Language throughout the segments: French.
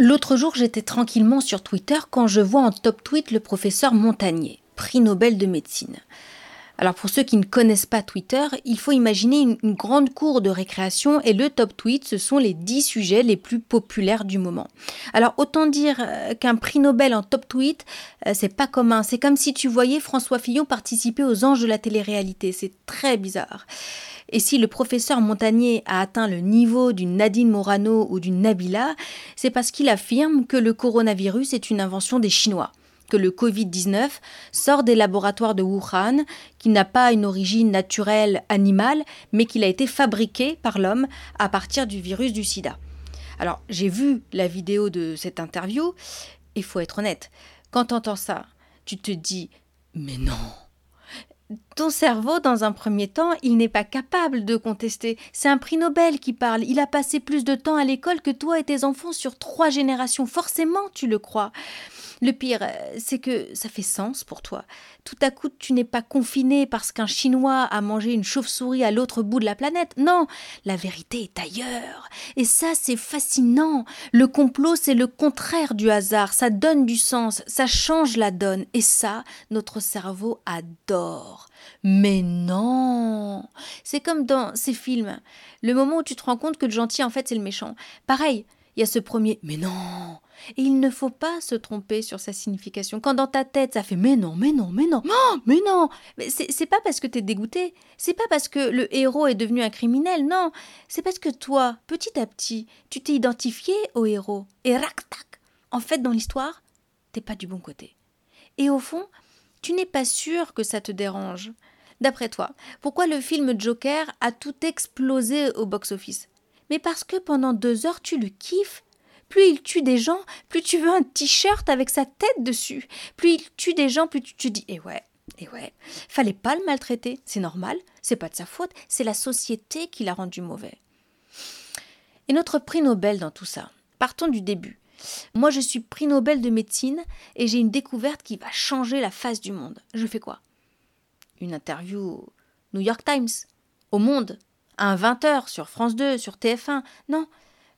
L'autre jour, j'étais tranquillement sur Twitter quand je vois en top tweet le professeur Montagnier, prix Nobel de médecine. Alors pour ceux qui ne connaissent pas Twitter, il faut imaginer une, grande cour de récréation et le top tweet, ce sont les 10 sujets les plus populaires du moment. Alors autant dire euh, qu'un prix Nobel en top tweet, euh, c'est pas commun. C'est comme si tu voyais François Fillon participer aux anges de la télé-réalité. C'est très bizarre. Et si le professeur Montagnier a atteint le niveau d'une Nadine Morano ou d'une Nabila, c'est parce qu'il affirme que le coronavirus est une invention des Chinois que le Covid-19 sort des laboratoires de Wuhan, qui n'a pas une origine naturelle animale, mais qu'il a été fabriqué par l'homme à partir du virus du sida. Alors, j'ai vu la vidéo de cette interview, et faut être honnête, quand tu entends ça, tu te dis Mais non ton cerveau, dans un premier temps, il n'est pas capable de contester. C'est un prix Nobel qui parle. Il a passé plus de temps à l'école que toi et tes enfants sur trois générations. Forcément, tu le crois. Le pire, euh, c'est que ça fait sens pour toi. Tout à coup, tu n'es pas confiné parce qu'un Chinois a mangé une chauve-souris à l'autre bout de la planète. Non, la vérité est ailleurs. Et ça, c'est fascinant. Le complot, c'est le contraire du hasard. Ça donne du sens, ça change la donne. Et ça, notre cerveau adore. Mais non C'est comme dans ces films. Le moment où tu te rends compte que le gentil, en fait, c'est le méchant. Pareil, il y a ce premier Mais non Et il ne faut pas se tromper sur sa signification. Quand dans ta tête, ça fait Mais non, mais non, mais non, mais non Mais c'est pas parce que t'es dégoûté, c'est pas parce que le héros est devenu un criminel, non C'est parce que toi, petit à petit, tu t'es identifié au héros. Et rac tac En fait, dans l'histoire, t'es pas du bon côté. Et au fond, tu n'es pas sûr que ça te dérange. D'après toi, pourquoi le film Joker a tout explosé au box-office? Mais parce que pendant deux heures tu le kiffes. Plus il tue des gens, plus tu veux un t-shirt avec sa tête dessus. Plus il tue des gens, plus tu te dis Eh ouais, eh ouais, fallait pas le maltraiter, c'est normal, c'est pas de sa faute, c'est la société qui l'a rendu mauvais. Et notre prix Nobel dans tout ça Partons du début. Moi, je suis prix Nobel de médecine et j'ai une découverte qui va changer la face du monde. Je fais quoi? Une interview New York Times, au Monde, un 20h sur France 2, sur TF1. Non,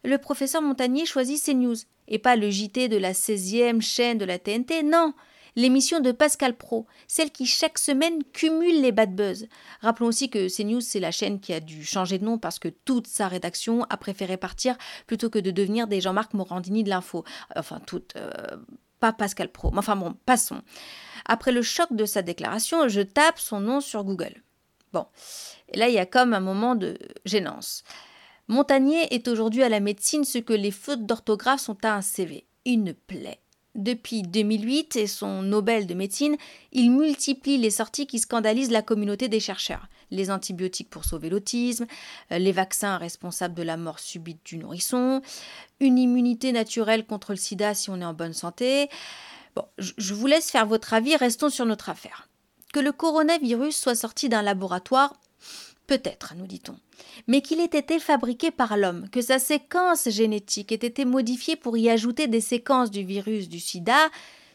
le professeur Montagnier choisit CNews et pas le JT de la 16e chaîne de la TNT. Non, l'émission de Pascal Pro, celle qui chaque semaine cumule les bad buzz. Rappelons aussi que CNews, c'est la chaîne qui a dû changer de nom parce que toute sa rédaction a préféré partir plutôt que de devenir des Jean-Marc Morandini de l'info. Enfin, toute. Euh, pas Pascal Pro. Enfin bon, passons. Après le choc de sa déclaration, je tape son nom sur Google. Bon, et là, il y a comme un moment de gênance. Montagnier est aujourd'hui à la médecine ce que les fautes d'orthographe sont à un CV. Une plaie. Depuis 2008 et son Nobel de médecine, il multiplie les sorties qui scandalisent la communauté des chercheurs. Les antibiotiques pour sauver l'autisme, euh, les vaccins responsables de la mort subite du nourrisson, une immunité naturelle contre le sida si on est en bonne santé. Bon, je vous laisse faire votre avis, restons sur notre affaire. Que le coronavirus soit sorti d'un laboratoire, Peut-être, nous dit-on. Mais qu'il ait été fabriqué par l'homme, que sa séquence génétique ait été modifiée pour y ajouter des séquences du virus du sida,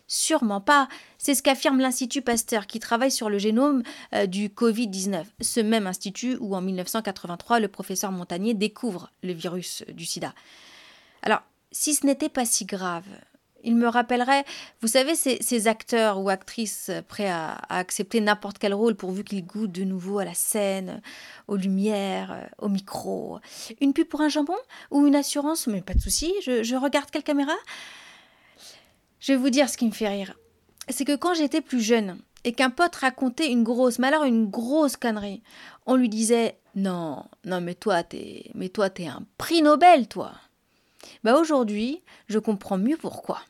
Sûrement pas. C'est ce qu'affirme l'Institut Pasteur qui travaille sur le génome euh, du Covid-19. Ce même institut où en 1983 le professeur Montagnier découvre le virus du sida. Alors, si ce n'était pas si grave, il me rappellerait, vous savez, ces, acteurs ou actrices prêts à, accepter n'importe quel rôle pourvu qu'ils goûtent de nouveau à la scène, aux lumières, au micro. Une pub pour un jambon ou une assurance? Mais pas de souci, je, regarde quelle caméra Je vais vous dire ce qui me fait rire. C'est que quand j'étais plus jeune et qu'un pote racontait une grosse, mais alors une grosse connerie, on lui disait Non, non, mais toi, t'es, mais toi, t'es un prix Nobel, toi. Bah aujourd'hui, je comprends mieux pourquoi.